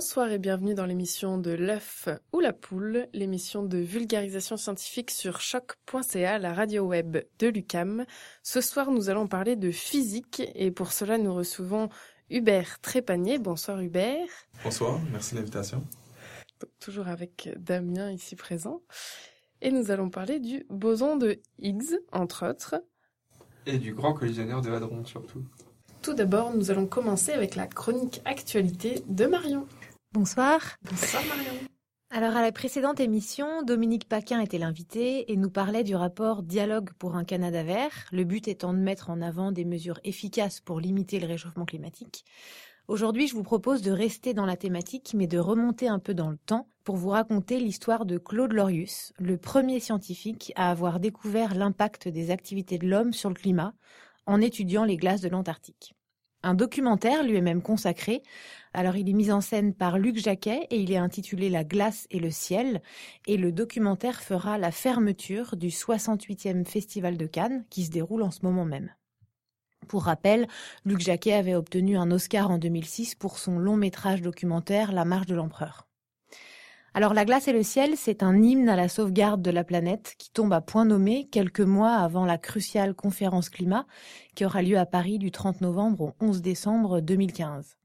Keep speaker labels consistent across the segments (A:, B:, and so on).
A: Bonsoir et bienvenue dans l'émission de l'œuf ou la poule, l'émission de vulgarisation scientifique sur choc.ca, la radio web de l'UCAM. Ce soir, nous allons parler de physique et pour cela, nous recevons Hubert Trépanier. Bonsoir Hubert.
B: Bonsoir, merci de l'invitation.
A: Toujours avec Damien ici présent. Et nous allons parler du boson de Higgs, entre autres.
B: Et du grand collisionneur de hadrons surtout.
A: Tout d'abord, nous allons commencer avec la chronique actualité de Marion.
C: Bonsoir.
A: Bonsoir Marion.
C: Alors à la précédente émission, Dominique Paquin était l'invité et nous parlait du rapport Dialogue pour un Canada vert, le but étant de mettre en avant des mesures efficaces pour limiter le réchauffement climatique. Aujourd'hui, je vous propose de rester dans la thématique mais de remonter un peu dans le temps pour vous raconter l'histoire de Claude Lorius, le premier scientifique à avoir découvert l'impact des activités de l'homme sur le climat en étudiant les glaces de l'Antarctique. Un documentaire lui est même consacré. Alors il est mis en scène par Luc Jacquet et il est intitulé La glace et le ciel. Et le documentaire fera la fermeture du 68e Festival de Cannes qui se déroule en ce moment même. Pour rappel, Luc Jacquet avait obtenu un Oscar en 2006 pour son long métrage documentaire La marche de l'empereur. Alors La glace et le ciel, c'est un hymne à la sauvegarde de la planète qui tombe à point nommé quelques mois avant la cruciale conférence climat qui aura lieu à Paris du 30 novembre au 11 décembre 2015.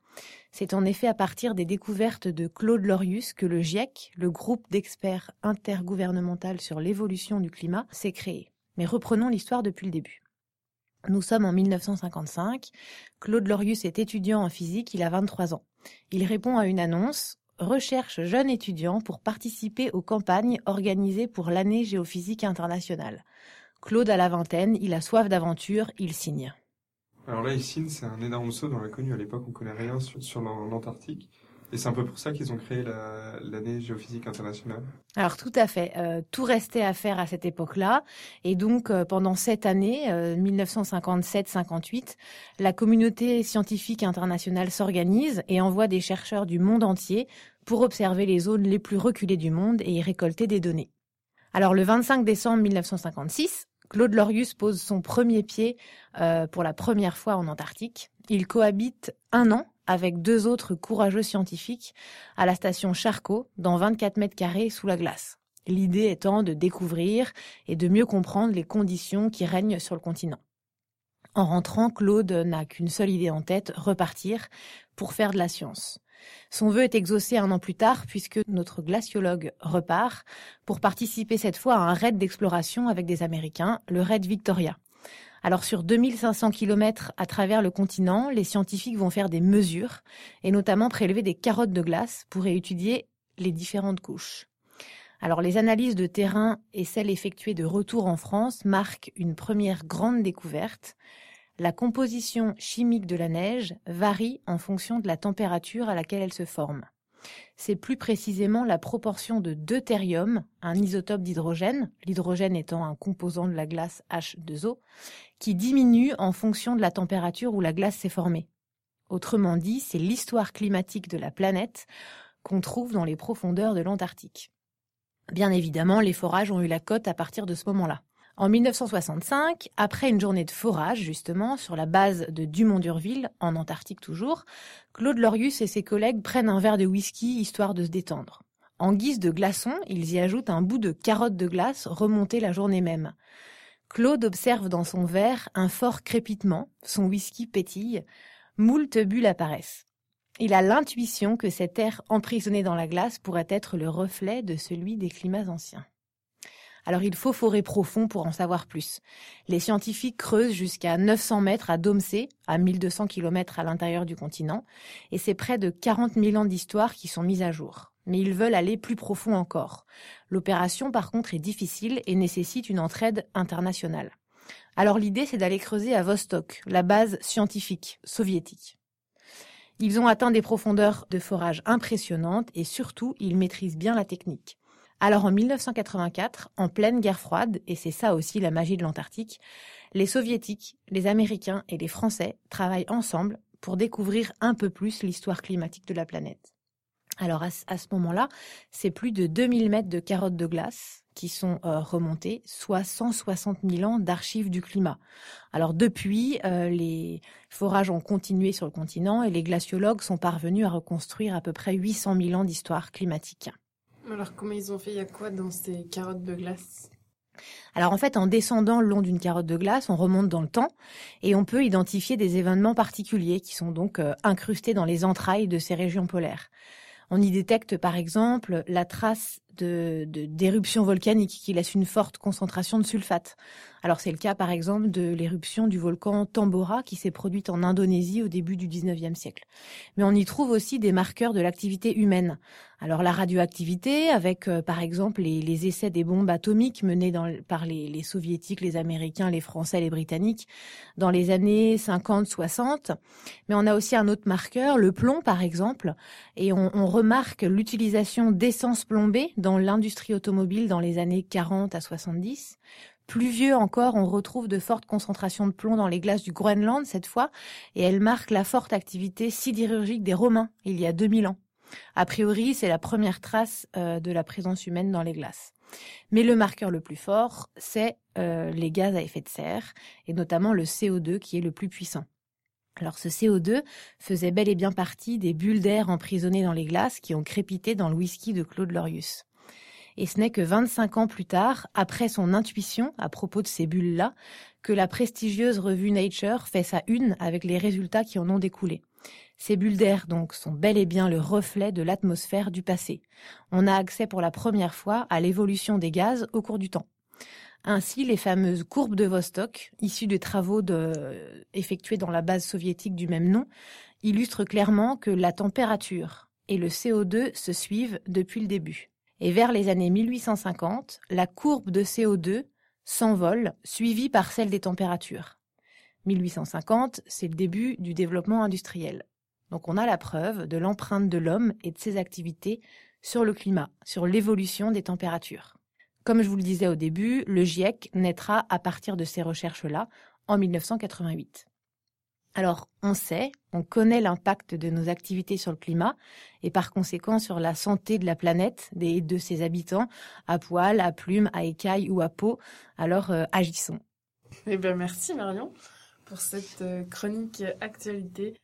C: C'est en effet à partir des découvertes de Claude Lorius que le GIEC, le groupe d'experts intergouvernemental sur l'évolution du climat, s'est créé. Mais reprenons l'histoire depuis le début. Nous sommes en 1955. Claude Lorius est étudiant en physique, il a 23 ans. Il répond à une annonce recherche jeunes étudiants pour participer aux campagnes organisées pour l'année géophysique internationale. Claude a la vingtaine, il a soif d'aventure, il signe.
B: Alors là, ici, c'est un énorme saut dans l'inconnu. À l'époque, on connaît rien sur, sur l'An- l'Antarctique. Et c'est un peu pour ça qu'ils ont créé la- l'année géophysique internationale.
C: Alors tout à fait, euh, tout restait à faire à cette époque-là. Et donc euh, pendant cette année, euh, 1957-58, la communauté scientifique internationale s'organise et envoie des chercheurs du monde entier pour observer les zones les plus reculées du monde et y récolter des données. Alors le 25 décembre 1956, Claude Lorius pose son premier pied euh, pour la première fois en Antarctique. Il cohabite un an avec deux autres courageux scientifiques à la station Charcot, dans 24 mètres carrés sous la glace. L'idée étant de découvrir et de mieux comprendre les conditions qui règnent sur le continent. En rentrant, Claude n'a qu'une seule idée en tête, repartir pour faire de la science. Son vœu est exaucé un an plus tard puisque notre glaciologue repart pour participer cette fois à un raid d'exploration avec des Américains, le raid Victoria. Alors sur 2500 km à travers le continent, les scientifiques vont faire des mesures et notamment prélever des carottes de glace pour étudier les différentes couches. Alors les analyses de terrain et celles effectuées de retour en France marquent une première grande découverte. La composition chimique de la neige varie en fonction de la température à laquelle elle se forme. C'est plus précisément la proportion de deutérium, un isotope d'hydrogène, l'hydrogène étant un composant de la glace H2O, qui diminue en fonction de la température où la glace s'est formée. Autrement dit, c'est l'histoire climatique de la planète qu'on trouve dans les profondeurs de l'Antarctique. Bien évidemment, les forages ont eu la cote à partir de ce moment-là. En 1965, après une journée de forage, justement, sur la base de Dumont-Durville, en Antarctique toujours, Claude Lorius et ses collègues prennent un verre de whisky histoire de se détendre. En guise de glaçon, ils y ajoutent un bout de carotte de glace remontée la journée même. Claude observe dans son verre un fort crépitement, son whisky pétille, moult bulles apparaissent. Il a l'intuition que cet air emprisonné dans la glace pourrait être le reflet de celui des climats anciens. Alors il faut forer profond pour en savoir plus. Les scientifiques creusent jusqu'à 900 mètres à Domsé, à 1200 km à l'intérieur du continent, et c'est près de 40 000 ans d'histoire qui sont mis à jour. Mais ils veulent aller plus profond encore. L'opération par contre est difficile et nécessite une entraide internationale. Alors l'idée c'est d'aller creuser à Vostok, la base scientifique soviétique. Ils ont atteint des profondeurs de forage impressionnantes et surtout ils maîtrisent bien la technique. Alors en 1984, en pleine guerre froide, et c'est ça aussi la magie de l'Antarctique, les soviétiques, les américains et les français travaillent ensemble pour découvrir un peu plus l'histoire climatique de la planète. Alors à, ce moment-là, c'est plus de 2000 mètres de carottes de glace qui sont euh, remontées, soit 160 000 ans d'archives du climat. Alors depuis, euh, les forages ont continué sur le continent et les glaciologues sont parvenus à reconstruire à peu près 800 000 ans d'histoire climatique.
A: Alors comment ils ont fait? Il y a quoi dans ces carottes de glace?
C: Alors en fait, en descendant le long d'une carotte de glace, on remonte dans le temps et on peut identifier des événements particuliers qui sont donc euh, incrustés dans les entrailles de ces régions polaires. On y détecte par exemple la trace de, d'éruptions volcaniques qui laissent une forte concentration de sulfate. Alors c'est le cas par exemple de l'éruption du volcan Tambora qui s'est produite en Indonésie au début du 19e siècle. Mais on y trouve aussi des marqueurs de l'activité humaine. Alors la radioactivité avec euh, par exemple les, essais des bombes atomiques menés par les, soviétiques, les américains, les français, les britanniques dans les années 50-60. Mais on a aussi un autre marqueur, le plomb par exemple, et on remarque l'utilisation d'essence plombée dans l'industrie automobile dans les années 40 à 70. Plus vieux encore, on retrouve de fortes concentrations de plomb dans les glaces du Groenland cette fois, et elle marque la forte activité sidérurgique des Romains il y a 2000 ans. A priori, c'est la première trace euh, de la présence humaine dans les glaces. Mais le marqueur le plus fort, c'est euh, les gaz à effet de serre, et notamment le CO2 qui est le plus puissant. Alors ce CO2 faisait bel et bien partie des bulles d'air emprisonnées dans les glaces qui ont crépité dans le whisky de Claude Lorius. Et ce n'est que 25 ans plus tard, après son intuition à propos de ces bulles-là, que la prestigieuse revue Nature fait sa une avec les résultats qui en ont découlé. Ces bulles d'air, donc, sont bel et bien le reflet de l'atmosphère du passé. On a accès pour la première fois à l'évolution des gaz au cours du temps. Ainsi, les fameuses courbes de Vostok, issues des travaux effectués dans la base soviétique du même nom, illustrent clairement que la température et le CO2 se suivent depuis le début. Et vers les années 1850, la courbe de CO2 s'envole, suivie par celle des températures. 1850, c'est le début du développement industriel. Donc on a la preuve de l'empreinte de l'homme et de ses activités sur le climat, sur l'évolution des températures. Comme je vous le disais au début, le GIEC naîtra à partir de ces recherches-là en 1988. Alors, on sait, on connaît l'impact de nos activités sur le climat et par conséquent sur la santé de la planète et de ses habitants, à poil, à plumes, à écailles ou à peau. Alors, euh, agissons.
A: Eh ben, merci Marion pour cette euh, chronique actualité.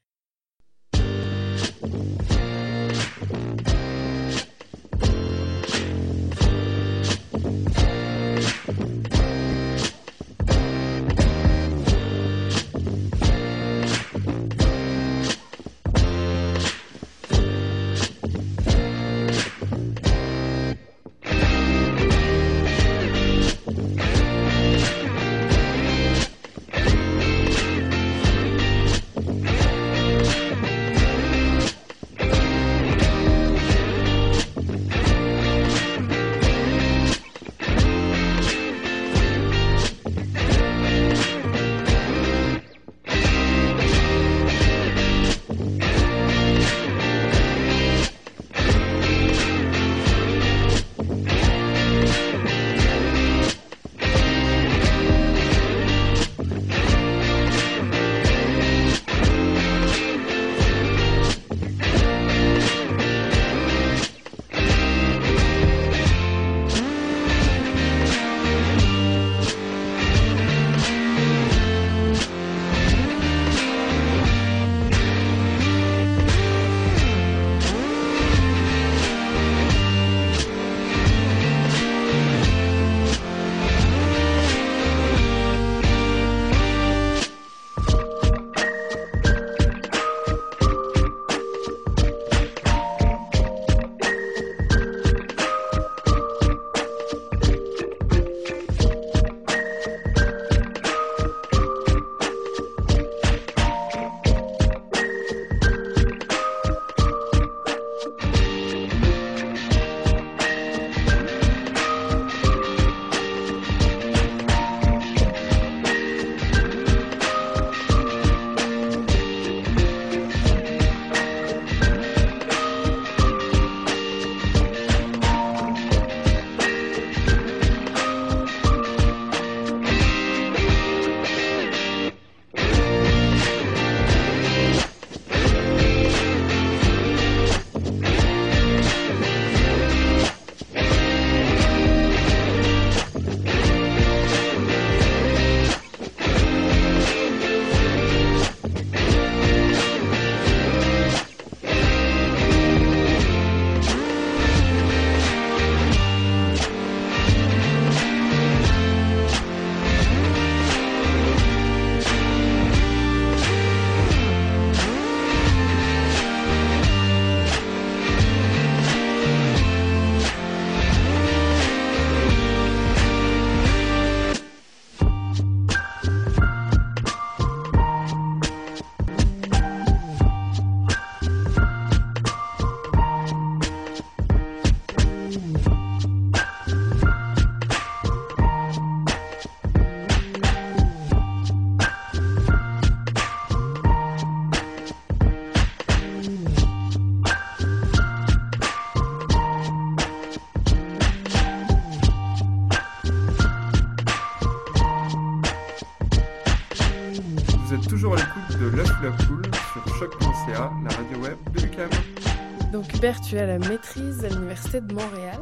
A: Hubert, tu as la maîtrise à l'Université de Montréal.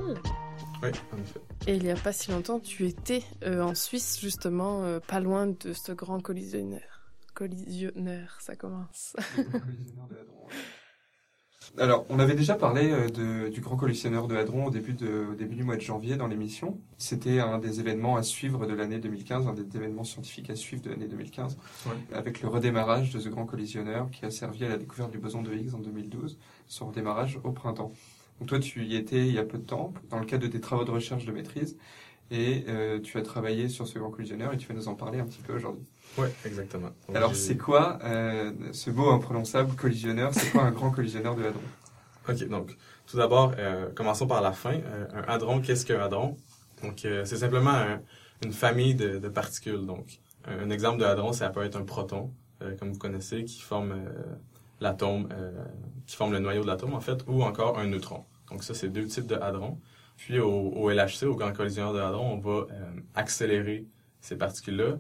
D: Oui, en effet.
A: Et il n'y a pas si longtemps, tu étais euh, en Suisse, justement, euh, pas loin de ce grand collisionneur. Collisionneur, ça commence.
B: Alors, on avait déjà parlé euh, de, du Grand Collisionneur de Hadron au début, de, au début du mois de janvier dans l'émission. C'était un des événements à suivre de l'année 2015, un des événements scientifiques à suivre de l'année 2015,
D: Ouais.
B: avec le redémarrage de ce Grand Collisionneur qui a servi à la découverte du boson de Higgs en 2012, son redémarrage au printemps. Donc toi, tu y étais il y a peu de temps, dans le cadre de tes travaux de recherche de maîtrise, et euh, tu as travaillé sur ce Grand Collisionneur et tu vas nous en parler un petit peu aujourd'hui.
D: Oui, exactement. Donc,
B: Alors, c'est quoi euh, ce mot imprononçable collisionneur? C'est quoi un Grand Collisionneur de Hadron?
D: OK, donc, tout d'abord, euh, commençons par la fin. Euh, un hadron, qu'est-ce qu'un hadron? Donc, euh, c'est simplement un- une famille de, de particules. Donc, un, exemple de hadron, ça peut être un proton, euh, comme vous connaissez, qui forme l'atome, euh, qui forme le noyau de l'atome, en fait, ou encore un neutron. Donc, ça, c'est deux types de hadrons. Puis, au, au LHC, au Grand Collisionneur de Hadron, on va accélérer ces particules-là,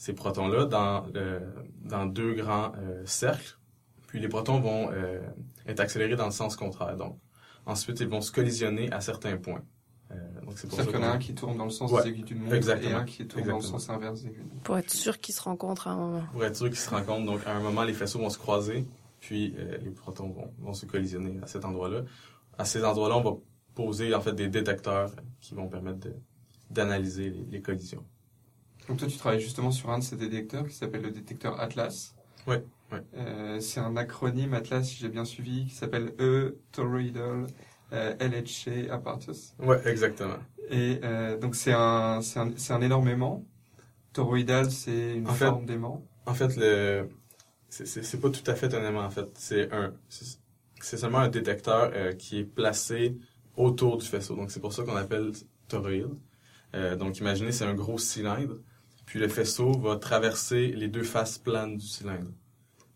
D: ces protons-là, dans, le- dans deux grands euh, cercles. Puis, les protons vont euh, être accélérés dans le sens contraire. Donc, ensuite, ils vont se collisionner à certains points. Euh, donc, c'est pour ça
B: C'est-à-dire qu'il y en a
D: qu'on-
B: un qui tourne dans le sens
D: Ouais,
B: des aiguilles d'une montre
D: exactement,
B: et un qui tourne dans le sens inverse des aiguilles.
A: Pour être sûr qu'ils se rencontrent à un moment.
D: pour être sûr qu'ils se rencontrent. Donc, à un moment, les faisceaux vont se croiser, puis euh, les protons vont, vont se collisionner à cet endroit-là. À ces endroits-là, on va poser en fait des détecteurs qui vont permettre de- d'analyser les, les collisions.
B: Donc toi, tu travailles justement sur un de ces détecteurs qui s'appelle le détecteur Atlas.
D: Ouais, ouais.
B: Euh, c'est un acronyme Atlas, si j'ai bien suivi, qui s'appelle E Toroidal euh, LHC Apparatus.
D: Ouais, exactement.
B: Et euh, donc c'est un, c'est un, c'est un énorme aimant. Toroidal, c'est une
D: En
B: forme d'aimant.
D: En fait, le c'est- c'est c'est pas tout à fait un aimant. En fait, c'est un c'est seulement un détecteur euh, qui est placé autour du faisceau. Donc, c'est pour ça qu'on appelle toroïde. Donc, imaginez, c'est un gros cylindre. Puis le faisceau va traverser les deux faces planes du cylindre.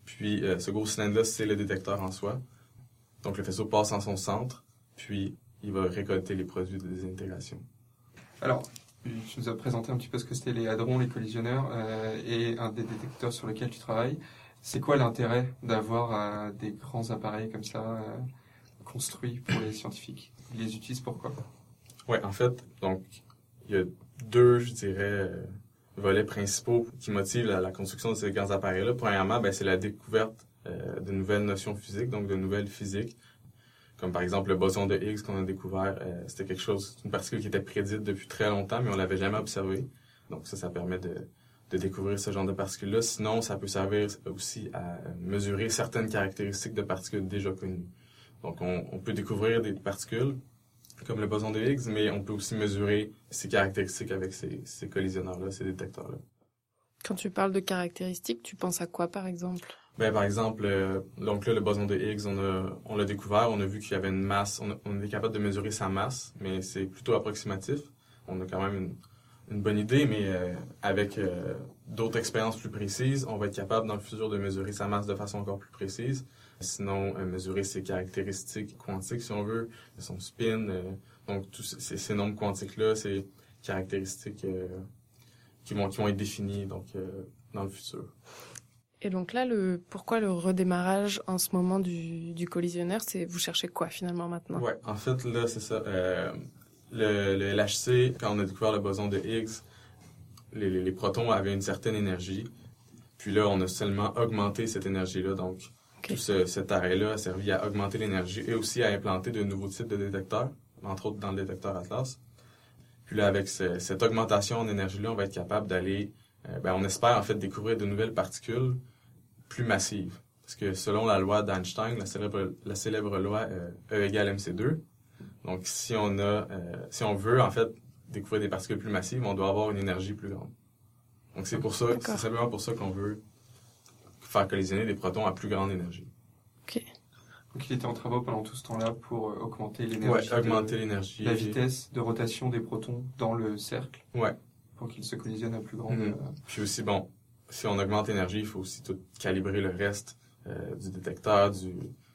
D: Puis euh, ce gros cylindre-là, c'est le détecteur en soi. Donc, le faisceau passe en son centre. Puis, il va récolter les produits de désintégration.
B: Alors, tu nous as présenté un petit peu ce que c'était les hadrons, les collisionneurs euh, et un des détecteurs sur lesquels tu travailles. C'est quoi l'intérêt d'avoir euh, des grands appareils comme ça euh, construits pour les scientifiques? Ils les utilisent pourquoi?
D: Ouais, en fait, donc, il y a deux, je dirais, euh, volets principaux qui motivent la, construction de ces grands appareils-là. Premièrement, ben, c'est la découverte euh, de nouvelles notions physiques, donc de nouvelles physiques. Comme par exemple le boson de Higgs qu'on a découvert, euh, c'était quelque chose, une particule qui était prédite depuis très longtemps, mais on l'avait jamais observée. Donc ça, ça permet de, de découvrir ce genre de particules-là. Sinon, ça peut servir aussi à mesurer certaines caractéristiques de particules déjà connues. Donc on, on peut découvrir des particules comme le boson de Higgs, mais on peut aussi mesurer ses caractéristiques avec ces, ces collisionneurs-là, ces détecteurs-là.
A: Quand tu parles de caractéristiques, tu penses à quoi par exemple?
D: Ben, par exemple, euh, donc là, le boson de Higgs, on a, on l'a découvert, on a vu qu'il y avait une masse, on, a- on est capable de mesurer sa masse, mais c'est plutôt approximatif. On a quand même une, une bonne idée, mais euh, avec euh, d'autres expériences plus précises, on va être capable dans le futur de mesurer sa masse de façon encore plus précise. Sinon, euh, mesurer ses caractéristiques quantiques, si on veut, son spin, euh, donc tous ces, ces nombres quantiques-là, ces caractéristiques euh, qui, vont, qui vont être définies donc, dans le futur.
A: Et donc là, le pourquoi le redémarrage en ce moment du, du collisionneur, c'est vous cherchez quoi finalement maintenant?
D: Ouais, en fait, là, c'est ça. Euh, le, le LHC, quand on a découvert le boson de Higgs, les, les, les protons avaient une certaine énergie. Puis là, on a seulement augmenté cette énergie-là. Donc, Tout ce- cet arrêt-là a servi à augmenter l'énergie et aussi à implanter de nouveaux types de détecteurs, entre autres dans le détecteur Atlas. Puis là, avec ce- cette augmentation en énergie-là, on va être capable d'aller, euh, ben, on espère en fait découvrir de nouvelles particules plus massives. Parce que selon la loi d'Einstein, la célèbre, la célèbre loi euh, E égale MC2, donc si on a, euh, si on veut en fait découvrir des particules plus massives, on doit avoir une énergie plus grande. Donc c'est pour ça, c'est simplement pour ça qu'on veut faire collisionner des protons à plus grande énergie.
B: Donc il était en travaux pendant tout ce temps-là pour euh, augmenter
D: Ouais,
B: l'énergie, de-
D: augmenter l'énergie.
B: la vitesse de rotation des protons dans le cercle
D: Ouais.
B: pour qu'ils se collisionnent à plus grande. Euh,
D: Puis aussi, bon, si on augmente l'énergie, il faut aussi tout calibrer le reste euh, du détecteur, du,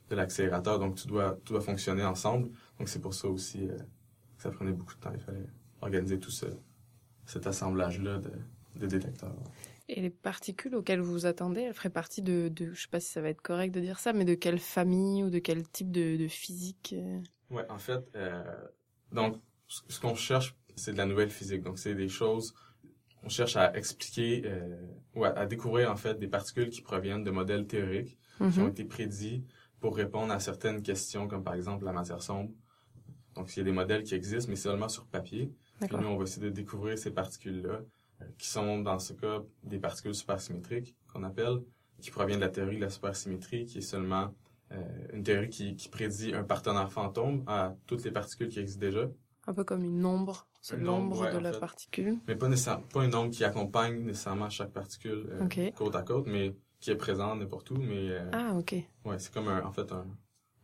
D: de l'accélérateur. Donc, tout doit, tout doit fonctionner ensemble. Donc, c'est pour ça aussi euh, que ça prenait beaucoup de temps. Il fallait organiser tout ce, cet assemblage-là de, de détecteurs.
A: Et les particules auxquelles vous vous attendez, elles feraient partie de, de je sais pas si ça va être correct de dire ça, mais de quelle famille ou de quel type de, de physique euh?
D: Ouais, en fait, euh, donc ce qu'on cherche, c'est de la nouvelle physique. Donc c'est des choses, on cherche à expliquer euh, ou à, à découvrir en fait des particules qui proviennent de modèles théoriques qui ont
A: Mhm.
D: été prédits pour répondre à certaines questions, comme par exemple la matière sombre. Donc, il y a des modèles qui existent, mais seulement sur papier. Puis nous, on va essayer de découvrir ces particules-là, qui sont, dans ce cas, des particules supersymétriques, qu'on appelle, qui proviennent de la théorie de la supersymétrie, qui est seulement euh, une théorie qui, qui prédit un partenaire fantôme à toutes les particules qui existent déjà,
A: Un peu comme une ombre, c'est
D: Une
A: l'ombre
D: ombre, ouais,
A: de la
D: fait.
A: particule.
D: mais pas nécessairement, pas une ombre qui accompagne nécessairement chaque particule euh, côte à côte, mais qui est présente n'importe où, mais euh,
A: Ah, ok.
D: ouais, c'est comme un, en fait un,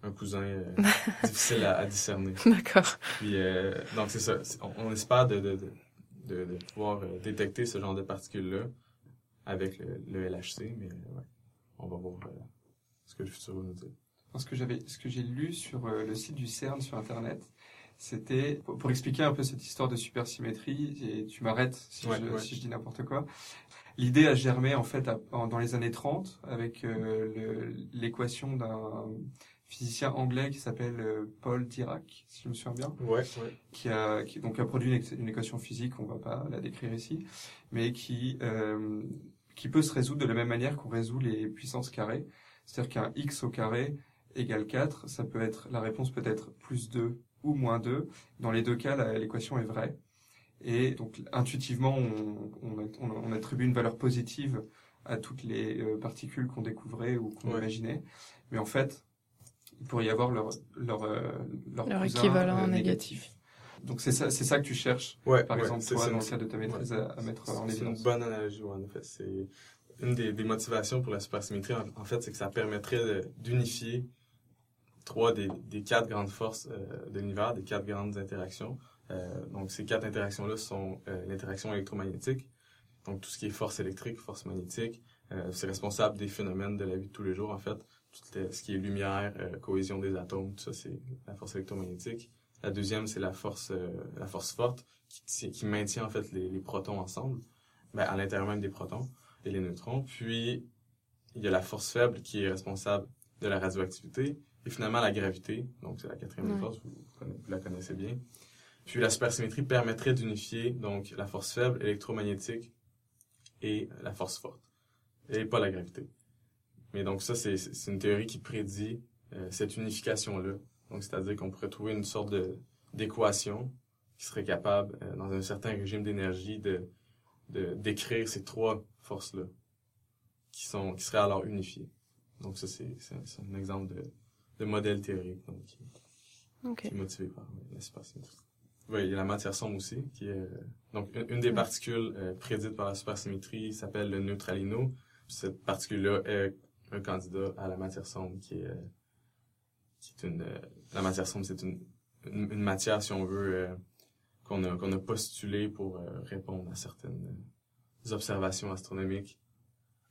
D: un cousin euh, difficile à, à discerner.
A: D'accord.
D: Puis, euh, donc, c'est ça. On, on espère de, de, de, de, de pouvoir euh, détecter ce genre de particules-là avec le, le LHC, mais euh, ouais, on va voir euh, ce que le futur va nous dire.
B: Ce que j'avais, ce que j'ai lu sur le site du CERN sur Internet, c'était pour, pour expliquer un peu cette histoire de supersymétrie. Et tu m'arrêtes si,
D: Ouais,
B: je,
D: ouais.
B: si je dis n'importe quoi. L'idée a germé en fait à- en- dans les années 30 avec euh, l'équation d'un physicien anglais qui s'appelle euh, Paul Dirac, si je me souviens bien
D: Ouais, ouais.
B: qui a, qui, donc a produit une, équation physique, on va pas la décrire ici, mais qui, euh, qui peut se résoudre de la même manière qu'on résout les puissances carrées. C'est-à-dire qu'un x au carré égale 4, ça peut être, la réponse peut être plus 2 ou moins 2. Dans les deux cas, l'équation est vraie. Et donc, intuitivement, on, on, on, attribue une valeur positive à toutes les euh, particules qu'on découvrait ou qu'on
D: Ouais.
B: imaginait. Mais en fait, il pourrait y avoir leur, leur, euh, leur,
A: équivalent
B: euh,
A: négatif.
B: donc c'est ça, c'est ça que tu cherches,
D: Ouais,
B: par
D: ouais,
B: exemple toi dans le cadre de ta maîtrise à, à mettre en
D: C'est une
B: évidence.
D: bonne analogie, ouais, en effet. C'est une des, des motivations pour la supersymétrie, en, en fait, c'est que ça permettrait d'unifier trois des, des quatre grandes forces euh, de l'univers, des quatre grandes interactions. Euh, donc, ces quatre interactions-là sont euh, l'interaction électromagnétique, donc tout ce qui est force électrique, force magnétique. Euh, c'est responsable des phénomènes de la vie de tous les jours, en fait. Tout ce qui est lumière, euh, cohésion des atomes, tout ça, c'est la force électromagnétique. La deuxième, c'est la force, euh, la force forte qui, qui maintient en fait les, les protons ensemble, ben, à l'intérieur même des protons et les neutrons. Puis il y a la force faible qui est responsable de la radioactivité et finalement la gravité, donc c'est la quatrième
A: Ouais.
D: force, vous, vous la connaissez bien. Puis la supersymétrie permettrait d'unifier donc la force faible électromagnétique et la force forte et pas la gravité. Mais donc ça c'est une théorie qui prédit euh, cette unification là. Donc c'est-à-dire qu'on pourrait trouver une sorte d'équation qui serait capable, euh, dans un certain régime d'énergie, de, de décrire ces trois forces-là, qui sont, qui seraient alors unifiées. Donc ça, c'est, un exemple de, de modèle théorique, donc, qui, est motivé par la supersymétrie. Oui, il y a la matière sombre aussi, qui est, euh, donc, une, une des
A: Ouais.
D: particules euh, prédites par la supersymétrie s'appelle le neutralino. Cette particule-là est un candidat à la matière sombre, qui est, qui est une, la matière sombre, c'est une, une, une matière, si on veut, euh, qu'on a, qu'on a postulée pour euh, répondre à certaines observations astronomiques,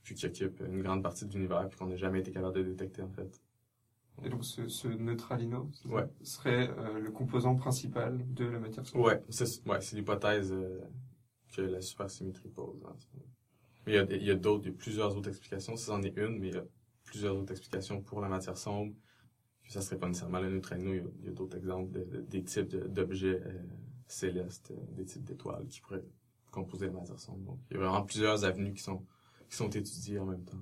D: puis qui occupe une grande partie de l'univers, puis qu'on n'a jamais été capable de détecter, en fait.
B: Et donc ce, ce neutralino
D: Ouais.
B: serait euh, le composant principal de la matière sombre?
D: Ouais, c'est ouais, c'est l'hypothèse euh, que la supersymétrie pose. hein. Mais il y a, d'autres, il y a plusieurs autres explications. Ça, c'en est une, mais il y a plusieurs autres explications pour la matière sombre. Puis ça serait pas nécessairement le neutrino. Il y a, d'autres exemples de, de- des types de- d'objets euh, célestes, euh, des types d'étoiles qui pourraient composer la matière sombre. Donc, il y a vraiment plusieurs avenues qui sont qui sont étudiées en même temps.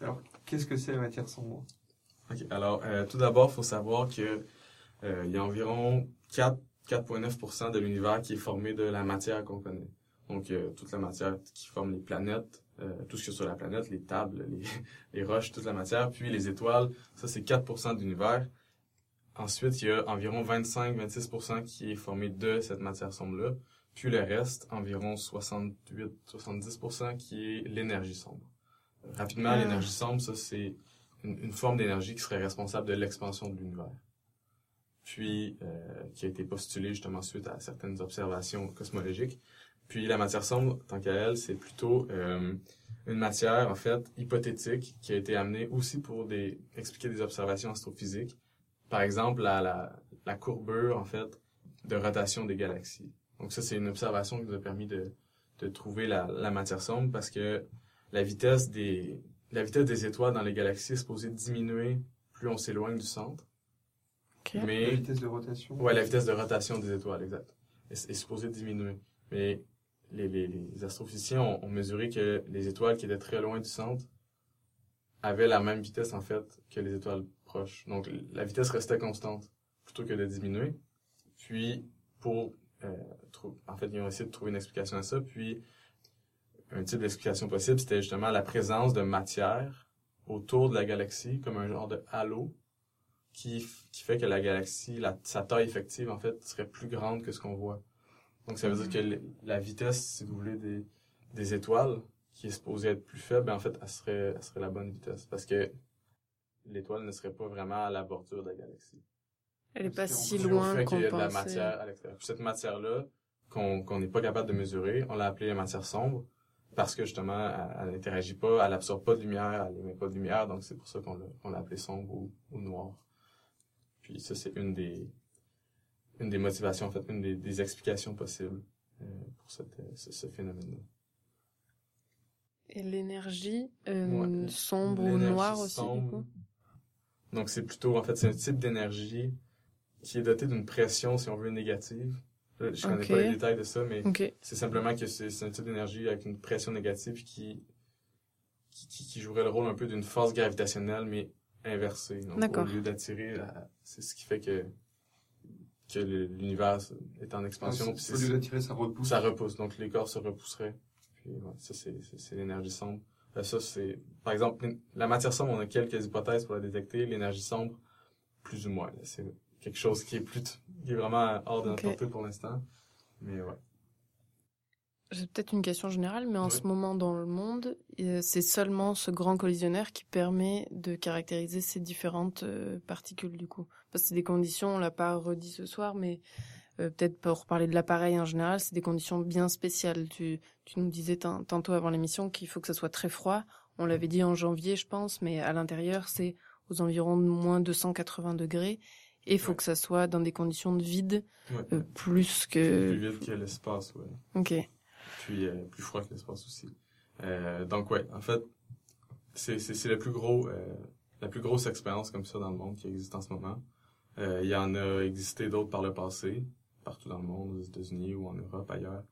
B: Alors qu'est-ce que c'est la matière sombre?
D: OK. Alors, euh, tout d'abord, il faut savoir que euh, il y a environ 4, 4,9% de l'univers qui est formé de la matière qu'on connaît. Donc, euh, toute la matière qui forme les planètes, euh, tout ce qu'il y a sur la planète, les tables, les, les roches, toute la matière, puis les étoiles, ça c'est 4% de l'univers. Ensuite, il y a environ 25-26% qui est formé de cette matière sombre-là. Puis le reste, environ 68-70% qui est l'énergie sombre. Rapidement,
A: Ah.
D: l'énergie sombre, ça c'est une, une forme d'énergie qui serait responsable de l'expansion de l'univers. Puis, euh, qui a été postulée justement suite à certaines observations cosmologiques. Puis la matière sombre, tant qu'à elle, c'est plutôt euh, une matière, en fait, hypothétique, qui a été amenée aussi pour des, expliquer des observations astrophysiques. Par exemple, la, la, la courbure, en fait, de rotation des galaxies. Donc ça, c'est une observation qui nous a permis de, de trouver la, la matière sombre parce que la vitesse des la vitesse des étoiles dans les galaxies est supposée diminuer plus on s'éloigne du centre.
A: Ok.
B: La
D: Mais
B: vitesse de rotation.
D: ouais, la vitesse de rotation des étoiles, exact, est, est supposée diminuer. Mais les, astrophysiciens ont, mesuré que les étoiles qui étaient très loin du centre avaient la même vitesse en fait que les étoiles proches. Donc la vitesse restait constante plutôt que de diminuer. Puis pour euh, en fait, ils ont essayé de trouver une explication à ça. Puis un type d'explication possible, c'était justement la présence de matière autour de la galaxie, comme un genre de halo, qui, fait que la galaxie, la, sa taille effective, en fait, serait plus grande que ce qu'on voit. Donc, ça veut dire que la vitesse, si vous voulez, des, des étoiles, qui est supposée être plus faible, ben, en fait, elle serait, elle serait la bonne vitesse. Parce que l'étoile ne serait pas vraiment à la bordure de la galaxie.
A: Elle est pas
B: Parce
A: si loin
D: fait
A: qu'on
D: qu'il y a de la matière à l'extérieur. Cette matière-là, qu'on n'est pas capable de mesurer, on l'a appelée la matière sombre, parce que justement, elle, n'interagit pas, elle absorbe pas de lumière, elle émet pas de lumière, donc c'est pour ça qu'on l'a qu'on l'a appelée sombre ou, ou noire. Puis ça, c'est une des une des motivations, en fait, une des, des explications possibles euh, pour cette, euh, ce, ce phénomène-là.
A: Et l'énergie euh,
D: Ouais.
A: sombre ou noire aussi, du
D: sombre.
A: coup?
D: Donc c'est plutôt, en fait, c'est un type d'énergie qui est doté d'une pression, si on veut, négative. Je, je connais pas les détails de ça, mais
A: Ok.
D: C'est simplement que c'est un type d'énergie avec une pression négative qui, qui, qui- jouerait le rôle un peu d'une force gravitationnelle, mais inversée. Donc, au lieu d'attirer, c'est ce qui fait que, que l'univers est en
B: Ah,
D: expansion. puis
B: c'est- Au lieu d'attirer, ça repousse.
D: ça repousse, donc les corps se repousseraient. Puis ouais, ça, c'est l'énergie sombre. Euh, ça, c'est... Par exemple, la matière sombre, on a quelques hypothèses pour la détecter. L'énergie sombre, plus ou moins. C'est quelque chose qui est plus qui est vraiment hors de notre
A: Ok.
D: portée pour l'instant. Mais ouais.
A: J'ai peut-être une question générale, mais en
D: Oui.
A: ce moment dans le monde, euh, c'est seulement ce grand collisionneur qui permet de caractériser ces différentes euh, particules du coup. Parce que c'est des conditions, on l'a pas redit ce soir, mais euh, peut-être pour parler de l'appareil en général, c'est des conditions bien spéciales. Tu, tu nous disais tan- tantôt avant l'émission qu'il faut que ça soit très froid. On l'avait dit en janvier, je pense, mais à l'intérieur, c'est aux environs de moins 280 degrés. Et il faut
D: Ouais.
A: que ça soit dans des conditions de vide
D: ouais.
A: euh, plus que...
D: Plus vite que l'espace, ouais.
A: Ok.
D: Puis euh, plus froid que l'espace aussi. Euh, donc ouais, en fait, c'est euh, la plus grosse expérience comme ça dans le monde qui existe en ce moment. Il y en a existé d'autres par le passé, partout dans le monde, aux États-Unis ou en Europe ailleurs.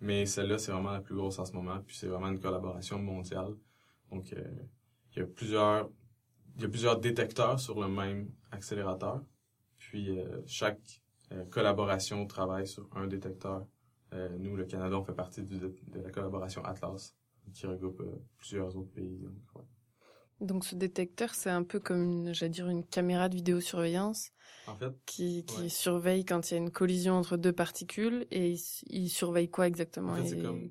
D: Mais celle-là, c'est vraiment la plus grosse en ce moment. Puis c'est vraiment une collaboration mondiale. Donc il y a plusieurs détecteurs sur le même accélérateur. Puis chaque collaboration travaille sur un détecteur. Euh, nous, le Canada, on fait partie du- de, la collaboration Atlas, qui regroupe euh, plusieurs autres pays. donc, ouais.
A: Donc ce détecteur, c'est un peu comme une, j'allais dire une caméra de vidéosurveillance
D: En fait,
A: qui, qui
D: Ouais.
A: surveille quand il y a une collision entre deux particules et il, il surveille quoi exactement
D: en fait c'est comme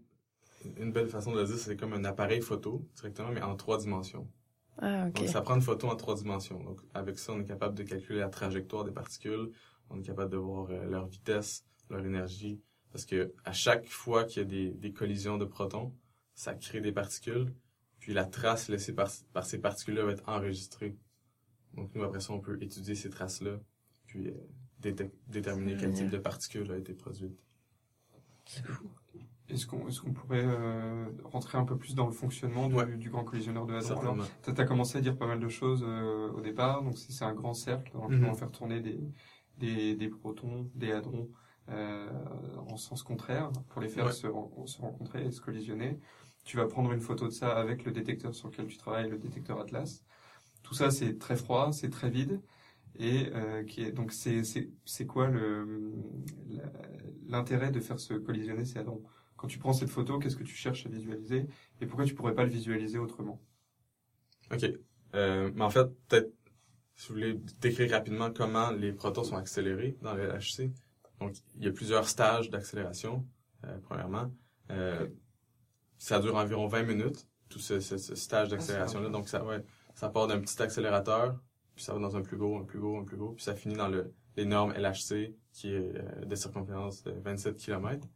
D: une belle façon de le dire, c'est comme un appareil photo directement, mais en trois dimensions.
A: Ah ok.
D: Donc, ça prend une photo en trois dimensions. Donc, avec ça, on est capable de calculer la trajectoire des particules. On est capable de voir euh, leur vitesse, leur énergie. Parce que à chaque fois qu'il y a des, des collisions de protons, ça crée des particules. Puis la trace laissée par, par ces particules-là va être enregistrée. Donc, nous, après ça, on peut étudier ces traces-là. Puis euh, déterminer quel type de particules a été produite.
B: Est-ce qu'on est pourrait euh, rentrer un peu plus dans le fonctionnement du,
D: Ouais.
B: du grand collisionneur de
D: Certainement.
B: T'as as commencé à dire pas mal de choses euh, au départ. Donc c'est un grand cercle dans lequel
D: Mhm.
B: on va faire tourner des, des, des protons, des hadrons euh, en sens contraire pour les faire
D: Ouais.
B: se, ren- se rencontrer et se collisionner. Tu vas prendre une photo de ça avec le détecteur sur lequel tu travailles, le détecteur Atlas. Tout ça c'est très froid, c'est très vide. Et euh, qui est, donc c'est c'est c'est quoi le la- l'intérêt de faire se collisionner ces hadrons Quand tu prends cette photo, qu'est-ce que tu cherches à visualiser et pourquoi tu pourrais pas le visualiser autrement?
D: OK. Euh, mais en fait, peut-être, si vous voulez décrire rapidement comment les protons sont accélérés dans le LHC. Donc, il y a plusieurs stages d'accélération, euh, premièrement. Euh, ça dure environ 20 minutes, tout ce, ce- ce stage d'accélération-là. Donc, ça, ouais, ça part d'un petit accélérateur, puis ça va dans un plus gros, un plus gros, un plus gros, puis ça finit dans le l'énorme LHC, qui est euh, de circonférence de 27 km.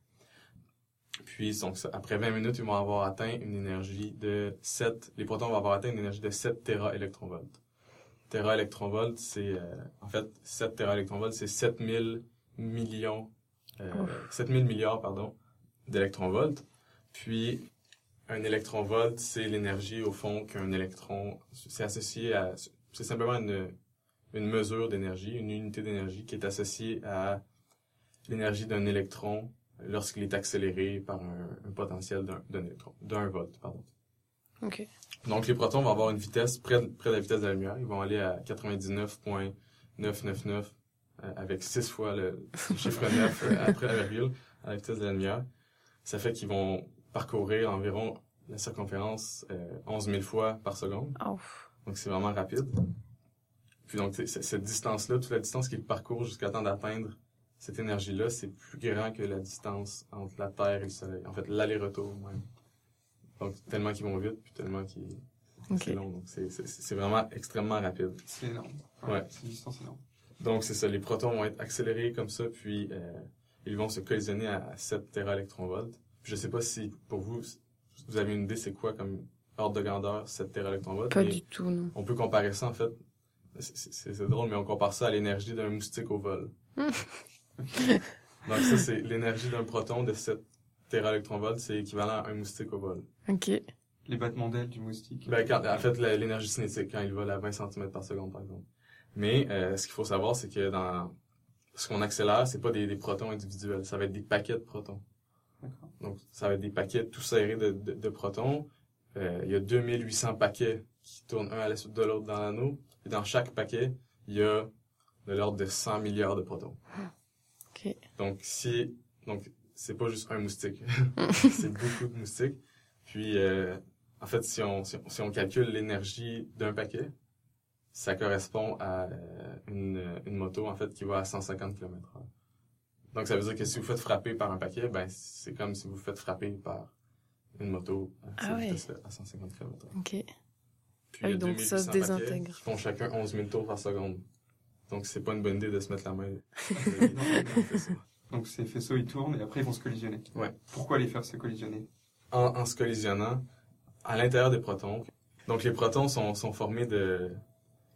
D: Puis, donc, ça- après 20 minutes, ils vont avoir atteint une énergie de 7, les protons vont avoir atteint une énergie de 7 téraélectronvolts. Téraélectronvolts, c'est, euh, en fait, 7 téraélectronvolts, c'est 7000 millions, euh,
A: Ouf.
D: 7000 milliards, pardon, d'électronvolts. Puis, un électronvolt, c'est l'énergie, au fond, qu'un électron... C'est associé à... C'est simplement une, une mesure d'énergie, une unité d'énergie qui est associée à l'énergie d'un électron lorsqu'il est accéléré par un, un potentiel d'un électron, d'un volt, pardon.
A: Ok.
D: Donc, les protons vont avoir une vitesse près de, près de la vitesse de la lumière. Ils vont aller à 99.999 euh, avec 6 fois le, chiffre 9 euh, après la virgule à la vitesse de la lumière. Ça fait qu'ils vont parcourir environ la circonférence euh, 11 000 fois par seconde.
A: Oh.
D: Donc, c'est vraiment rapide. Puis donc, c'est- cette distance-là, toute la distance qu'ils parcourent jusqu'à temps d'atteindre cette énergie-là, c'est plus grand que la distance entre la Terre et le Soleil. En fait, l'aller-retour même. Donc, tellement qu'ils vont vite, puis tellement qu'ils...
A: Ok.
D: C'est long. Donc, c'est- c'est c'est vraiment extrêmement rapide.
B: C'est énorme.
D: Ouais.
B: C'est une distance énorme.
D: Donc, c'est ça. Les protons vont être accélérés comme ça, puis euh, ils vont se collisionner à 7 téraélectronvolts. Puis je sais pas si, pour vous, vous avez une idée c'est quoi comme ordre de grandeur 7 téraélectronvolts.
A: Pas du tout, non.
D: On peut comparer ça, en fait. C'est- drôle, mais on compare ça à l'énergie d'un moustique au vol. Donc, ça, c'est l'énergie d'un proton de 7 téraélectronvolts, c'est équivalent à un moustique au vol.
A: Ok.
B: Les battements d'ailes du moustique.
D: Ben, quand, en fait, l'énergie cinétique, quand il vole à 20 cm par seconde, par exemple. Mais euh, ce qu'il faut savoir, c'est que dans ce qu'on accélère, c'est pas des, des protons individuels, ça va être des paquets de protons.
B: D'accord.
D: Donc, ça va être des paquets tout serrés de, de, de protons. Euh, il y a 2800 paquets qui tournent un à la suite de l'autre dans l'anneau. Et dans chaque paquet, il y a de l'ordre de 100 milliards de protons.
A: Ok.
D: Donc, si, donc, c'est pas juste un moustique. c'est beaucoup de moustiques. Puis, euh, en fait, si on, si on, si on calcule l'énergie d'un paquet, ça correspond à euh, une, une moto, en fait, qui va à 150 km h Donc, ça veut dire que si vous faites frapper par un paquet, ben, c'est comme si vous faites frapper par une moto à
A: Ah ouais.
D: à 150 km h
A: Ok.
D: Puis,
A: Ah oui,
D: il y a
A: donc ça se
D: 2800 paquets
A: désintègre.
D: Qui font chacun 11 000 tours par seconde. Donc, c'est pas une bonne idée de se mettre la main.
B: Donc ces faisceaux ils tournent et après ils vont se collisionner.
D: Ouais.
B: Pourquoi les faire se collisionner?
D: En, en se collisionnant à l'intérieur des protons. Donc les protons sont, sont formés de,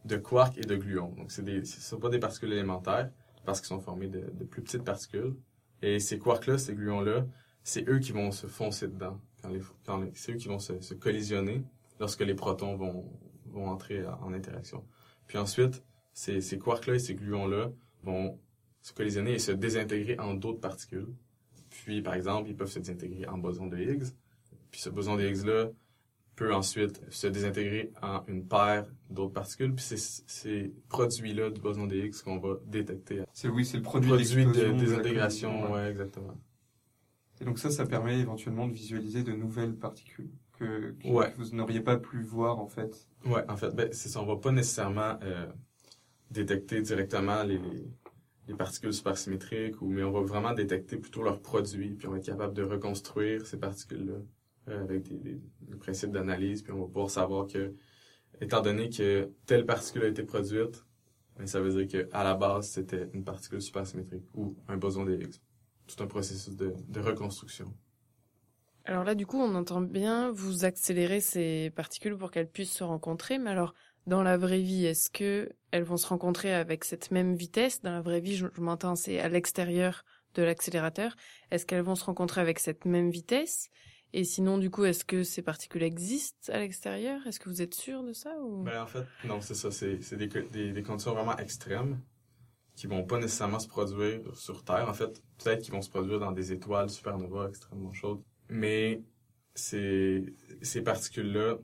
D: de quarks et de gluons. Donc c'est des ce sont pas des particules élémentaires parce qu'ils sont formés de, plus petites particules. Et ces quarks-là, ces gluons-là, c'est eux qui vont se foncer dedans. Quand les, quand les- c'est eux qui vont se, collisionner lorsque les protons vont, vont entrer en interaction. Puis ensuite, ces, ces quarks-là et ces gluons-là vont se collisionner et se désintégrer en d'autres particules. Puis, par exemple, ils peuvent se désintégrer en boson de Higgs. Puis ce boson de Higgs-là peut ensuite se désintégrer en une paire d'autres particules. Puis c'est ces produits-là du boson de Higgs qu'on va détecter.
B: C'est oui, c'est le produit,
D: Produit de désintégration,
B: collision,
D: ouais, exactement.
B: Et donc ça, ça permet éventuellement de visualiser de nouvelles particules que, que
D: Ouais.
B: vous n'auriez pas pu voir en fait.
D: Ouais, en fait, ben, c'est ça. On va pas nécessairement euh, détecter directement les, les particules supersymétriques, ou, mais on va vraiment détecter plutôt leurs produits, puis on va être capable de reconstruire ces particules-là avec des, principes d'analyse, puis on va pouvoir savoir que, étant donné que telle particule a été produite, ben, ça veut dire que à la base, c'était une particule supersymétrique ou un boson de Higgs. Tout un processus de, de reconstruction.
A: Alors là, du coup, on entend bien vous accélérer ces particules pour qu'elles puissent se rencontrer. Mais alors, dans la vraie vie, est-ce que elles vont se rencontrer avec cette même vitesse? Dans la vraie vie, je m'entends, c'est à l'extérieur de l'accélérateur. Est-ce qu'elles vont se rencontrer avec cette même vitesse? Et sinon, du coup, est-ce que ces particules existent à l'extérieur? Est-ce que vous êtes sûr de ça.
D: Ben, en fait, non, c'est ça. C'est, des, co- des, des conditions vraiment extrêmes qui vont pas nécessairement se produire sur Terre. En fait, peut-être qu'ils vont se produire dans des étoiles supernovas extrêmement chaudes. Mais ces, ces particules-là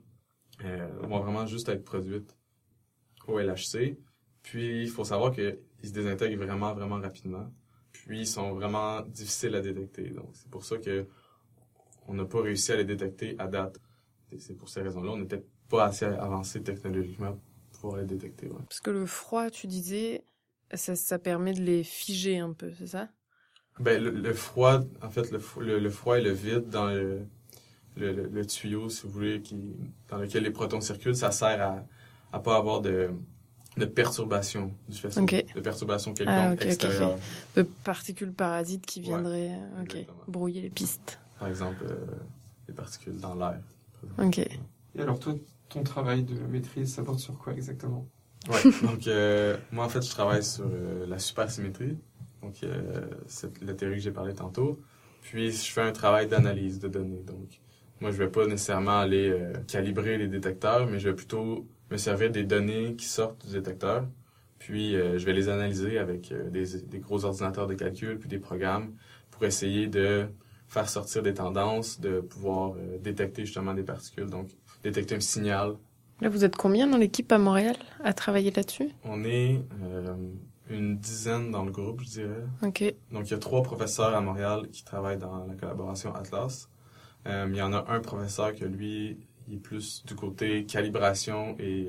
D: euh, vont vraiment juste être produites au LHC. Puis, il faut savoir qu'ils se désintègrent vraiment, vraiment rapidement. Puis, ils sont vraiment difficiles à détecter. Donc, c'est pour ça que on n'a pas réussi à les détecter à date. Et c'est pour ces raisons-là, on n'était pas assez avancé technologiquement pour pouvoir les détecter. Ouais.
A: Parce que le froid, tu disais, ça, ça permet de les figer un peu, c'est ça?
D: Ben, le, le froid, en fait, le, fro- le, le froid et le vide dans le, tuyau, si vous voulez, qui, dans lequel les protons circulent, ça sert à, à pas avoir de, de perturbation du. De perturbation quelconque
A: Ah, ok, ok,
D: extérieure.
A: De particules parasites qui viendraient brouiller les pistes.
D: Par exemple, euh, les particules dans l'air.
A: Ok.
B: Et alors toi, ton travail de maîtrise, ça porte sur quoi exactement?
D: Ouais. Donc, euh, moi, en fait, je travaille sur euh, la supersymétrie. Donc, euh, c'est la théorie que j'ai parlé tantôt. Puis je fais un travail d'analyse de données. Donc, moi, je vais pas nécessairement aller euh, calibrer les détecteurs, mais je vais plutôt me servir des données qui sortent du détecteur. Puis, euh, je vais les analyser avec euh, des, des gros ordinateurs de calcul, puis des programmes pour essayer de faire sortir des tendances, de pouvoir euh, détecter justement des particules. Donc, détecter un signal.
A: Là, vous êtes combien dans l'équipe à Montréal à travailler là-dessus?
D: On est euh, une dizaine dans le groupe, je dirais.
A: Ok.
D: Donc, il y a trois professeurs à Montréal qui travaillent dans la collaboration Atlas. Euh, il y en a un professeur que lui, il est plus du côté calibration et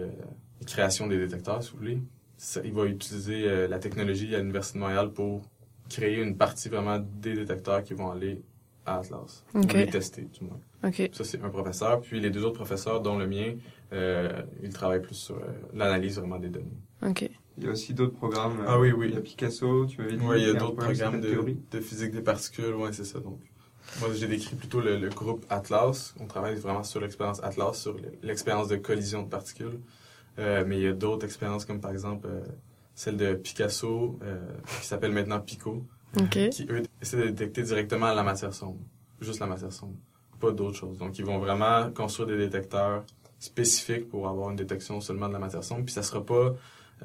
D: création des détecteurs, si vous voulez. Ça, il va utiliser la technologie à l'Université de Montréal pour créer une partie vraiment des détecteurs qui vont aller à Atlas.
A: Ok.
D: Ou les tester, du moins.
A: Ok.
D: Ça, c'est un professeur. Puis les deux autres professeurs, dont le mien, euh, ils travaillent plus sur euh, l'analyse vraiment des données.
A: Ok.
B: Il y a aussi d'autres programmes.
D: Ah oui, oui.
B: Il y a Picasso, tu m'avais dit.
D: Oui, il y a d'autres programmes de, physique des particules, ouais, c'est ça. Donc, moi, j'ai décrit plutôt le, le groupe Atlas. On travaille vraiment sur l'expérience Atlas, sur le- l'expérience de collision de particules. Euh, mais il y a d'autres expériences, comme par exemple euh, celle de Picasso, euh, qui s'appelle maintenant Pico,
A: Ok.
D: qui, eux, essaient de détecter directement la matière sombre. Juste la matière sombre. Pas d'autres choses. Donc, ils vont vraiment construire des détecteurs spécifiques pour avoir une détection seulement de la matière sombre. Puis, ça sera pas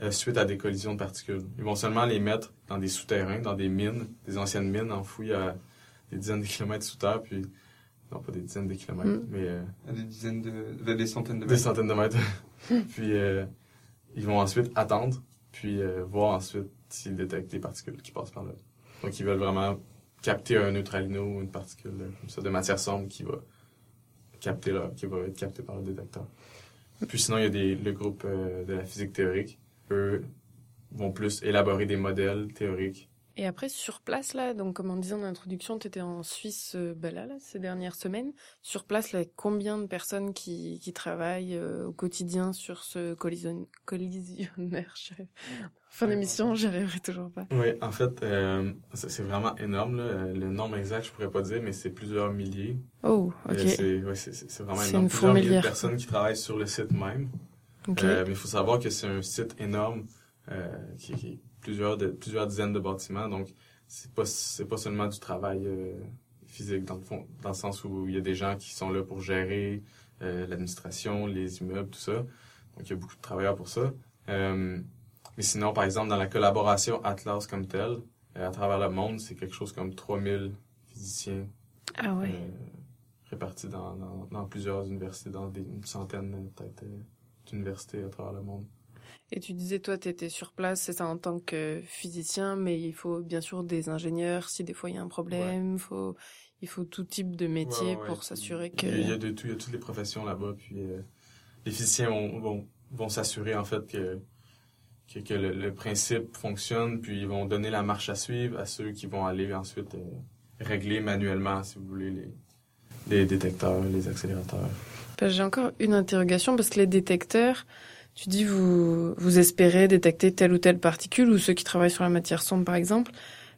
D: euh, suite à des collisions de particules. Ils vont seulement les mettre dans des souterrains, dans des mines, des anciennes mines enfouies à des dizaines de kilomètres sous terre, puis non pas des dizaines de kilomètres,
A: Mm.
D: mais euh,
B: À des dizaines de, de- des centaines de
D: des
B: mètres.
D: centaines de mètres. puis euh, ils vont ensuite attendre, puis euh, voir ensuite s'ils détectent des particules qui passent par là. Donc ils veulent vraiment capter un neutralino ou une particule comme ça de matière sombre qui va capter qui va être capté par le détecteur. Puis sinon il y a des, le groupe euh, de la physique théorique, eux vont plus élaborer des modèles théoriques.
A: Et après, sur place, là, donc comme on disait en introduction, tu étais en Suisse euh, bah là, là, ces dernières semaines. Sur place, là, combien de personnes qui, qui travaillent euh, au quotidien sur ce collision... collisionnaire je- Fin d'émission, j'y arriverai toujours pas.
D: Oui, en fait, euh, c'est vraiment énorme. Là. Euh, Le nombre exact, je pourrais pas dire, mais c'est plusieurs milliers.
A: Oh, ok.
D: C'est ouais, vraiment énorme.
A: une
D: Plusieurs milliers de personnes qui travaillent sur le site même.
A: ok.
D: Euh, mais il faut savoir que c'est un site énorme euh, qui, qui plusieurs de, plusieurs dizaines de bâtiments. Donc, c'est pas c'est pas seulement du travail euh, physique dans le fond, dans le sens où il y a des gens qui sont là pour gérer euh, l'administration, les immeubles, tout ça. Donc, il y a beaucoup de travailleurs pour ça. Euh, mais sinon, par exemple, dans la collaboration Atlas comme telle, à travers le monde, c'est quelque chose comme 3000 physiciens
A: ah
D: répartis dans, dans, dans plusieurs universités, dans des, une centaine peut-être d'universités à travers le monde.
A: Et tu disais, toi, tu étais sur place, c'est ça en tant que physicien, mais il faut bien sûr des ingénieurs si des fois il y a un problème, faut, il faut tout type de métier
D: Ouais, ouais,
A: pour s'assurer que...
D: Il y a de tout, il y a toutes les professions là-bas, puis euh, les physiciens vont, vont, vont s'assurer en fait que, que, que le, le principe fonctionne, puis ils vont donner la marche à suivre à ceux qui vont aller ensuite euh, régler manuellement, si vous voulez, les, les détecteurs, les accélérateurs.
A: J'ai encore une interrogation parce que les détecteurs, tu dis vous vous espérez détecter telle ou telle particule ou ceux qui travaillent sur la matière sombre par exemple,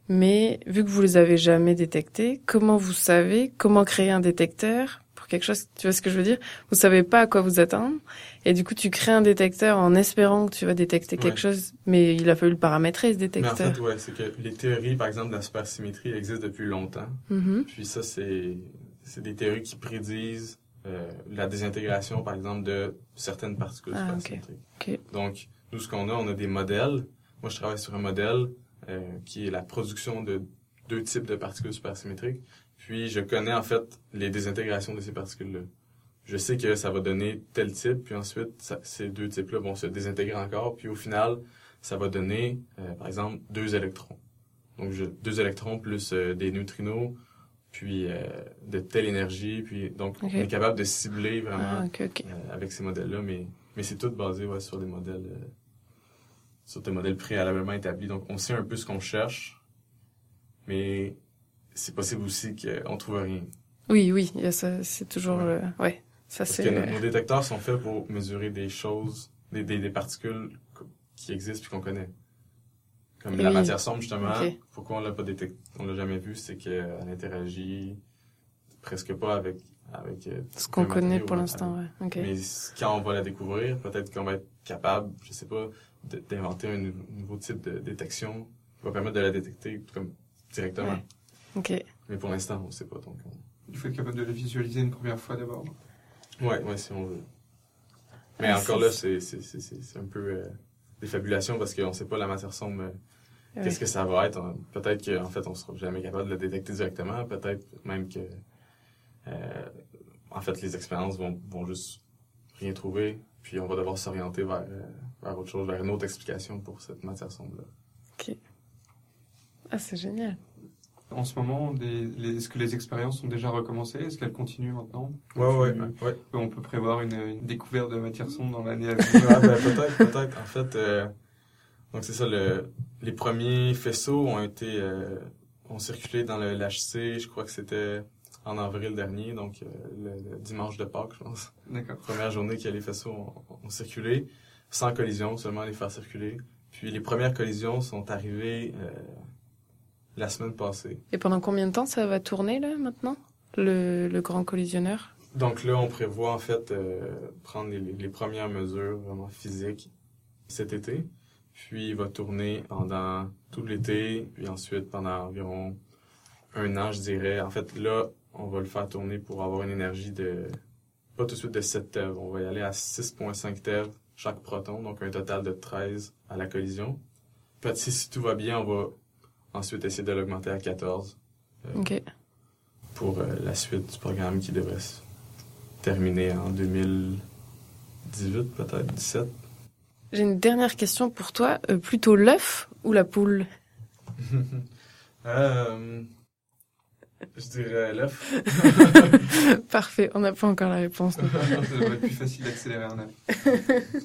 A: mais vu que vous les avez jamais détectés, comment vous savez comment créer un détecteur pour quelque chose? Tu vois ce que je veux dire? Vous savez pas à quoi vous attendre et du coup tu crées un détecteur en espérant que tu vas détecter quelque chose, mais il a fallu le paramétrer ce
D: Mais en
A: détecteur.
D: fait, ouais, c'est que les théories, par exemple, de la supersymétrie existent depuis longtemps.
A: Mhm.
D: Puis ça, c'est c'est des théories qui prédisent euh, la désintégration, par exemple, de certaines particules
A: Ah.
D: Donc, nous, ce qu'on a, on a des modèles. Moi, je travaille sur un modèle euh, qui est la production de deux types de particules supersymétriques. Puis, je connais, en fait, les désintégrations de ces particules-là. Je sais que ça va donner tel type, puis ensuite, ça- ces deux types-là vont se désintégrer encore, puis au final, ça va donner, euh, par exemple, deux électrons. Donc, je- deux électrons plus des neutrinos, puis euh, de telle énergie, puis donc on est capable de cibler vraiment
A: Ah,
D: euh, avec ces modèles-là, mais, mais c'est tout basé ouais, sur des modèles euh, sur des modèles préalablement établis. Donc on sait un peu ce qu'on cherche, mais c'est possible aussi qu'on trouve rien.
A: Oui, oui, ça, c'est toujours,
D: Ouais.
A: ouais, ça
D: Parce que
A: c'est.
D: nos, nos détecteurs sont faits pour mesurer des choses, des, des, des particules qui existent puis qu'on connaît. Comme la matière sombre, justement, pourquoi on l'a pas détecté, on l'a jamais vu, c'est qu'elle interagit presque pas avec, avec euh,
A: Ce qu'on connaît pour l'instant, ouais. Ok.
D: Mais quand on va la découvrir, peut-être qu'on va être capable, je sais pas, d'inventer un nou- nouveau type de détection qui va permettre de la détecter comme directement.
A: Ouais. Ok.
D: Mais pour l'instant, on ne sait pas. Donc, on-
B: Il faut être capable de les visualiser une première fois d'abord.
D: Ouais, ouais, si on veut. Mais
A: Ah,
D: encore là, c'est c'est- c'est- c'est- c'est un peu euh, des fabulations parce qu'on ne sait pas la matière sombre, euh. Qu'est-ce que ça va être? Peut-être qu'en fait, on sera jamais capable de le détecter directement. Peut-être même que, euh, en fait, les expériences vont, vont juste rien trouver. Puis on va devoir s'orienter vers, euh, vers autre chose, vers une autre explication pour cette matière sombre-là.
A: Ah, c'est génial.
B: En ce moment, est-ce que les expériences ont déjà recommencé? Est-ce qu'elles continuent maintenant?
D: Ouais, ouais,
B: Tu-
D: ouais.
B: On peut prévoir une, une découverte de matière sombre dans l'année à venir?
D: Ah, ben, peut-être, peut-être. En fait, euh, donc c'est ça, le, les premiers faisceaux ont été, euh, ont circulé dans le LHC, je crois que c'était en avril dernier, donc euh, le, le dimanche de Pâques, je pense.
B: D'accord.
D: Première journée que les faisceaux ont, ont circulé, sans collision, seulement les faire circuler. Puis les premières collisions sont arrivées euh, la semaine passée.
A: Et pendant combien de temps ça va tourner, là, maintenant le, le grand collisionneur?
D: Donc là, on prévoit en fait euh, prendre les, les premières mesures vraiment physiques cet été. Puis il va tourner pendant tout l'été, puis ensuite pendant environ un an, je dirais. En fait, là, on va le faire tourner pour avoir une énergie de pas tout de suite de 7 TeV. On va y aller à 6.5 TeV chaque proton, donc un total de 13 à la collision. Puis si, si tout va bien, on va ensuite essayer de l'augmenter à 14 euh,
A: Ok.
D: pour euh, la suite du programme qui devrait se terminer en 2018, peut-être, 17.
A: J'ai une dernière question pour toi. Euh, plutôt l'œuf ou la poule?
D: Euh, je dirais l'œuf.
A: Parfait, on n'a pas encore la réponse.
B: Ça devrait être plus facile d'accélérer un œuf.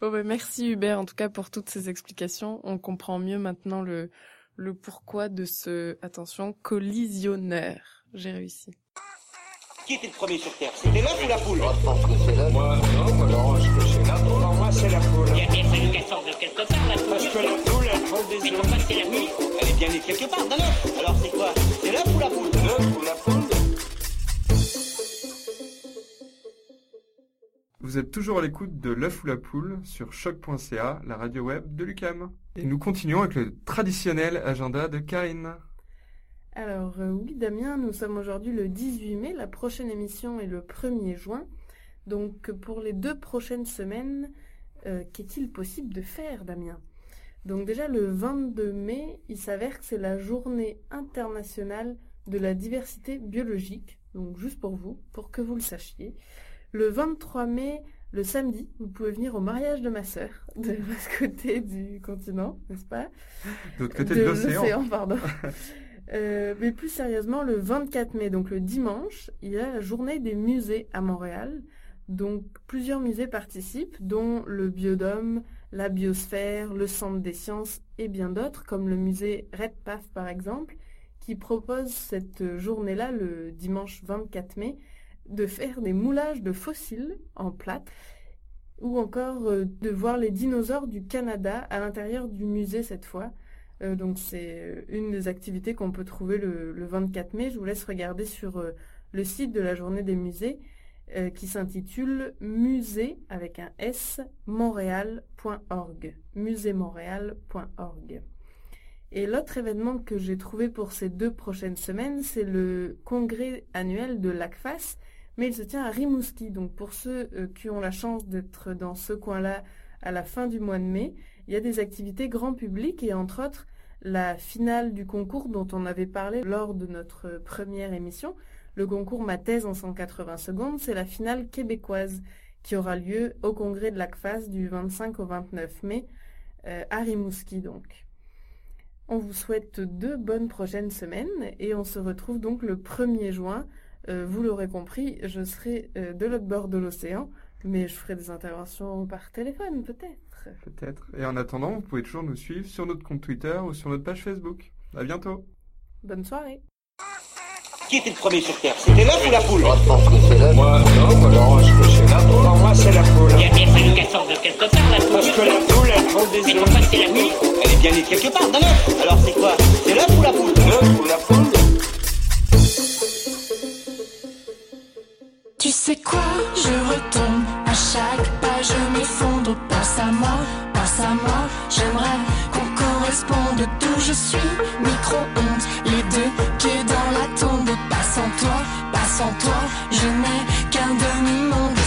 A: Bon, ben, merci Hubert, en tout cas, pour toutes ces explications. On comprend mieux maintenant le, le pourquoi de ce, attention, collisionneur. J'ai réussi.
E: Qui était le premier sur Terre? C'était l'œuf ou la poule?
F: Moi, je pense que c'est la... Moi, non, moi, non, je que c'est la...
G: Poule.
H: Il a bien fallu qu'elle sorte de quelque part, la
G: Parce que
H: poule.
G: la poule, elle prend des
H: Mais
G: œufs.
H: pourquoi c'est la nuit
E: Elle est bien née quelque part d'un œuf. Alors c'est quoi? C'est l'œuf ou la poule?
G: L'œuf ou la poule
B: Vous êtes toujours à l'écoute de l'œuf ou la poule sur choc.ca, la radio web de Lucam. Et nous continuons avec le traditionnel agenda de Karine.
A: Alors euh, oui Damien, nous sommes aujourd'hui le 18 mai, la prochaine émission est le 1er juin. Donc pour les deux prochaines semaines, euh, qu'est-il possible de faire Damien? Donc déjà le 22 mai, il s'avère que c'est la journée internationale de la diversité biologique. Donc juste pour vous, pour que vous le sachiez. Le 23 mai, le samedi, vous pouvez venir au mariage de ma sœur, de l'autre côté du continent, n'est-ce pas?
B: De l'autre côté de, l'océan.
A: pardon. Euh, mais plus sérieusement, le 24 mai, donc le dimanche, il y a la journée des musées à Montréal. Donc plusieurs musées participent, dont le Biodôme, la Biosphère, le Centre des Sciences et bien d'autres, comme le musée Redpath par exemple, qui propose cette journée-là, le dimanche 24 mai, de faire des moulages de fossiles en plate ou encore euh, de voir les dinosaures du Canada à l'intérieur du musée cette fois. Euh, donc c'est une des activités qu'on peut trouver le, le 24 mai. Je vous laisse regarder sur euh, le site de la journée des musées euh, qui s'intitule musée avec un S montréal.org. Et l'autre événement que j'ai trouvé pour ces deux prochaines semaines, c'est le congrès annuel de l'ACFAS, mais il se tient à Rimouski. Donc pour ceux euh, qui ont la chance d'être dans ce coin-là à la fin du mois de mai, il y a des activités grand public et entre autres la finale du concours dont on avait parlé lors de notre première émission. Le concours Ma thèse en 180 secondes, c'est la finale québécoise qui aura lieu au congrès de l'ACFAS du 25 au 29 mai euh, à Rimouski donc. On vous souhaite deux bonnes prochaines semaines et on se retrouve donc le 1er juin. Euh, vous l'aurez compris, je serai euh, de l'autre bord de l'océan, mais je ferai des interventions par téléphone peut-être.
B: Peut-être. Et en attendant, vous pouvez toujours nous suivre sur notre compte Twitter ou sur notre page Facebook. À bientôt.
A: Bonne soirée.
E: Qui était le premier sur Terre? C'était l'œuf ou la poule?
F: Moi, je pense que c'est la... Moi, non, moi, non, je que c'est la...
G: Pour moi, c'est la poule.
H: Il a bien fallu qu'elle sorte de quelque part, la
G: Parce que
H: poule.
G: la poule, elle prend des
H: Mais
G: œufs.
H: pourquoi c'est la nuit
E: Elle est bien née quelque part d'un œuf. Alors c'est quoi? C'est l'œuf ou la poule?
G: L'œuf ou la poule
I: Tu sais quoi, je retombe à chaque pas, je m'effondre. Pense à moi, pense à moi, j'aimerais qu'on corresponde toujours. je suis? Micro-ondes, les deux pieds dans la tombe. Pas sans toi, je n'ai qu'un demi-monde.